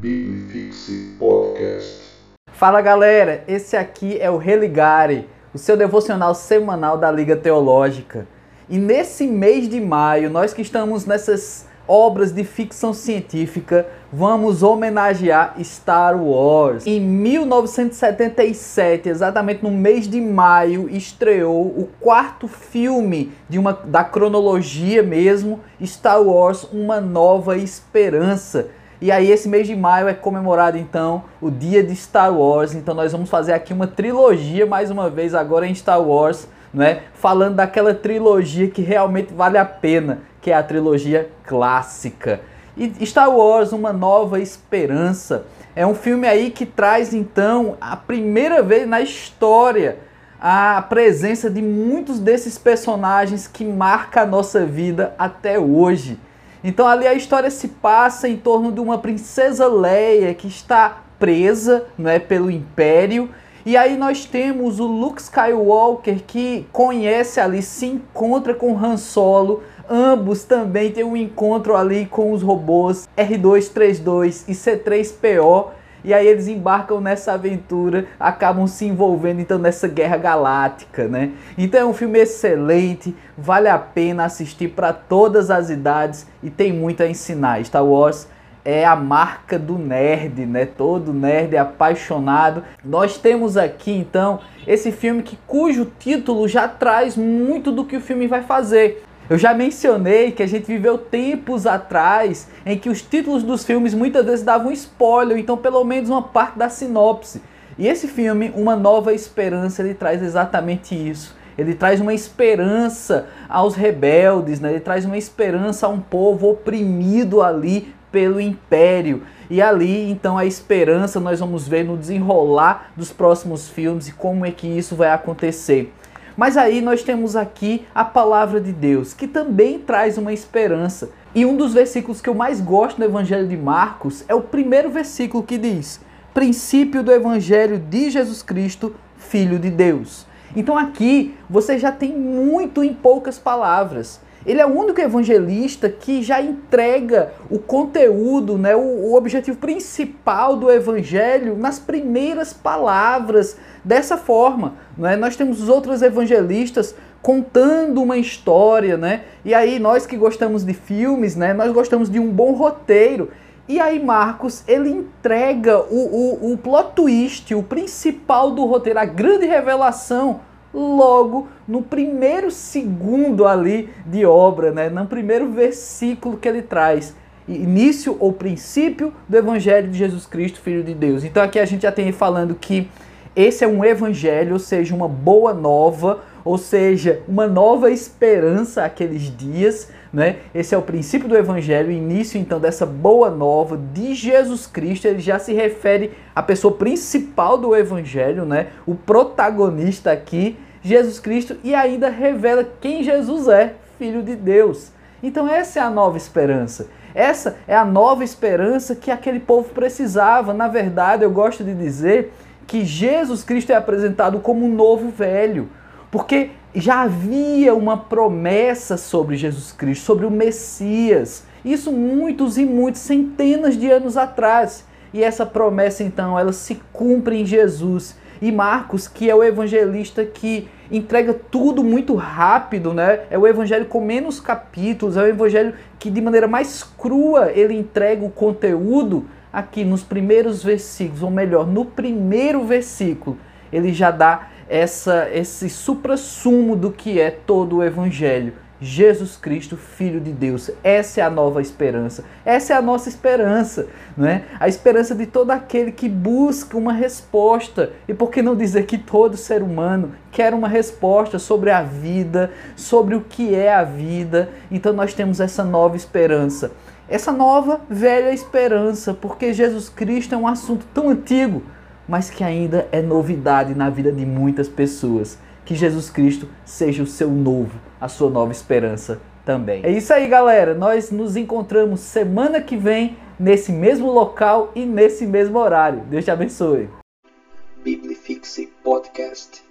Biblifixe Podcast. Fala galera, esse aqui é o Religare, o seu devocional semanal da Liga Teológica. E nesse mês de maio, nós que estamos nessas obras de ficção científica, vamos homenagear Star Wars. Em 1977, exatamente no mês de maio, estreou o quarto filme de uma da cronologia mesmo, Star Wars: Uma Nova Esperança. E aí esse mês de maio é comemorado então o dia de Star Wars. Então nós vamos fazer aqui uma trilogia mais uma vez agora em Star Wars, né? Falando daquela trilogia que realmente vale a pena, que é a trilogia clássica. E Star Wars, uma nova esperança, é um filme aí que traz então a primeira vez na história a presença de muitos desses personagens que marca a nossa vida até hoje. Então ali a história se passa em torno de uma princesa Leia que está presa, não é, pelo Império. E aí nós temos o Luke Skywalker que conhece ali, se encontra com Han Solo. Ambos também têm um encontro ali com os robôs R232 e C3PO. E aí eles embarcam nessa aventura, acabam se envolvendo então nessa guerra galáctica, né? Então é um filme excelente, vale a pena assistir para todas as idades e tem muito a ensinar. Star Wars é a marca do nerd, né? Todo nerd é apaixonado. Nós temos aqui então esse filme que cujo título já traz muito do que o filme vai fazer. Eu já mencionei que a gente viveu tempos atrás em que os títulos dos filmes muitas vezes davam spoiler, então pelo menos uma parte da sinopse. E esse filme, Uma Nova Esperança, ele traz exatamente isso. Ele traz uma esperança aos rebeldes, né? ele traz uma esperança a um povo oprimido ali pelo império. E ali, então, a esperança nós vamos ver no desenrolar dos próximos filmes e como é que isso vai acontecer. Mas aí nós temos aqui a palavra de Deus, que também traz uma esperança. E um dos versículos que eu mais gosto no Evangelho de Marcos é o primeiro versículo que diz: Princípio do Evangelho de Jesus Cristo, Filho de Deus. Então aqui você já tem muito em poucas palavras. Ele é o único evangelista que já entrega o conteúdo, né, o, o, objetivo principal do evangelho nas primeiras palavras dessa forma. Né? Nós temos os outros evangelistas contando uma história, né? E aí nós que gostamos de filmes, né, nós gostamos de um bom roteiro. E aí Marcos, ele entrega o, o, o plot twist, o principal do roteiro, a grande revelação logo no primeiro segundo ali de obra, né? no primeiro versículo que ele traz. Início ou princípio do Evangelho de Jesus Cristo, Filho de Deus. Então aqui a gente já tem falando que esse é um evangelho, ou seja, uma boa nova, ou seja, uma nova esperança aqueles dias, né? Esse é o princípio do evangelho, o início então dessa boa nova de Jesus Cristo. Ele já se refere à pessoa principal do evangelho, né? O protagonista aqui Jesus Cristo e ainda revela quem Jesus é, Filho de Deus. Então essa é a nova esperança. Essa é a nova esperança que aquele povo precisava. Na verdade, eu gosto de dizer que Jesus Cristo é apresentado como um novo velho, porque já havia uma promessa sobre Jesus Cristo, sobre o Messias. Isso muitos e muitos centenas de anos atrás. E essa promessa então, ela se cumpre em Jesus. E Marcos, que é o evangelista que entrega tudo muito rápido, né? É o evangelho com menos capítulos, é o evangelho que de maneira mais crua ele entrega o conteúdo aqui nos primeiros versículos, ou melhor, no primeiro versículo, ele já dá essa esse suprassumo do que é todo o evangelho. Jesus Cristo, Filho de Deus. Essa é a nova esperança. Essa é a nossa esperança, não é? A esperança de todo aquele que busca uma resposta. E por que não dizer que todo ser humano quer uma resposta sobre a vida, sobre o que é a vida? Então nós temos essa nova esperança. Essa nova velha esperança, porque Jesus Cristo é um assunto tão antigo, mas que ainda é novidade na vida de muitas pessoas que Jesus Cristo seja o seu novo, a sua nova esperança também. É isso aí, galera. Nós nos encontramos semana que vem nesse mesmo local e nesse mesmo horário. Deus te abençoe. Biblifixe Podcast.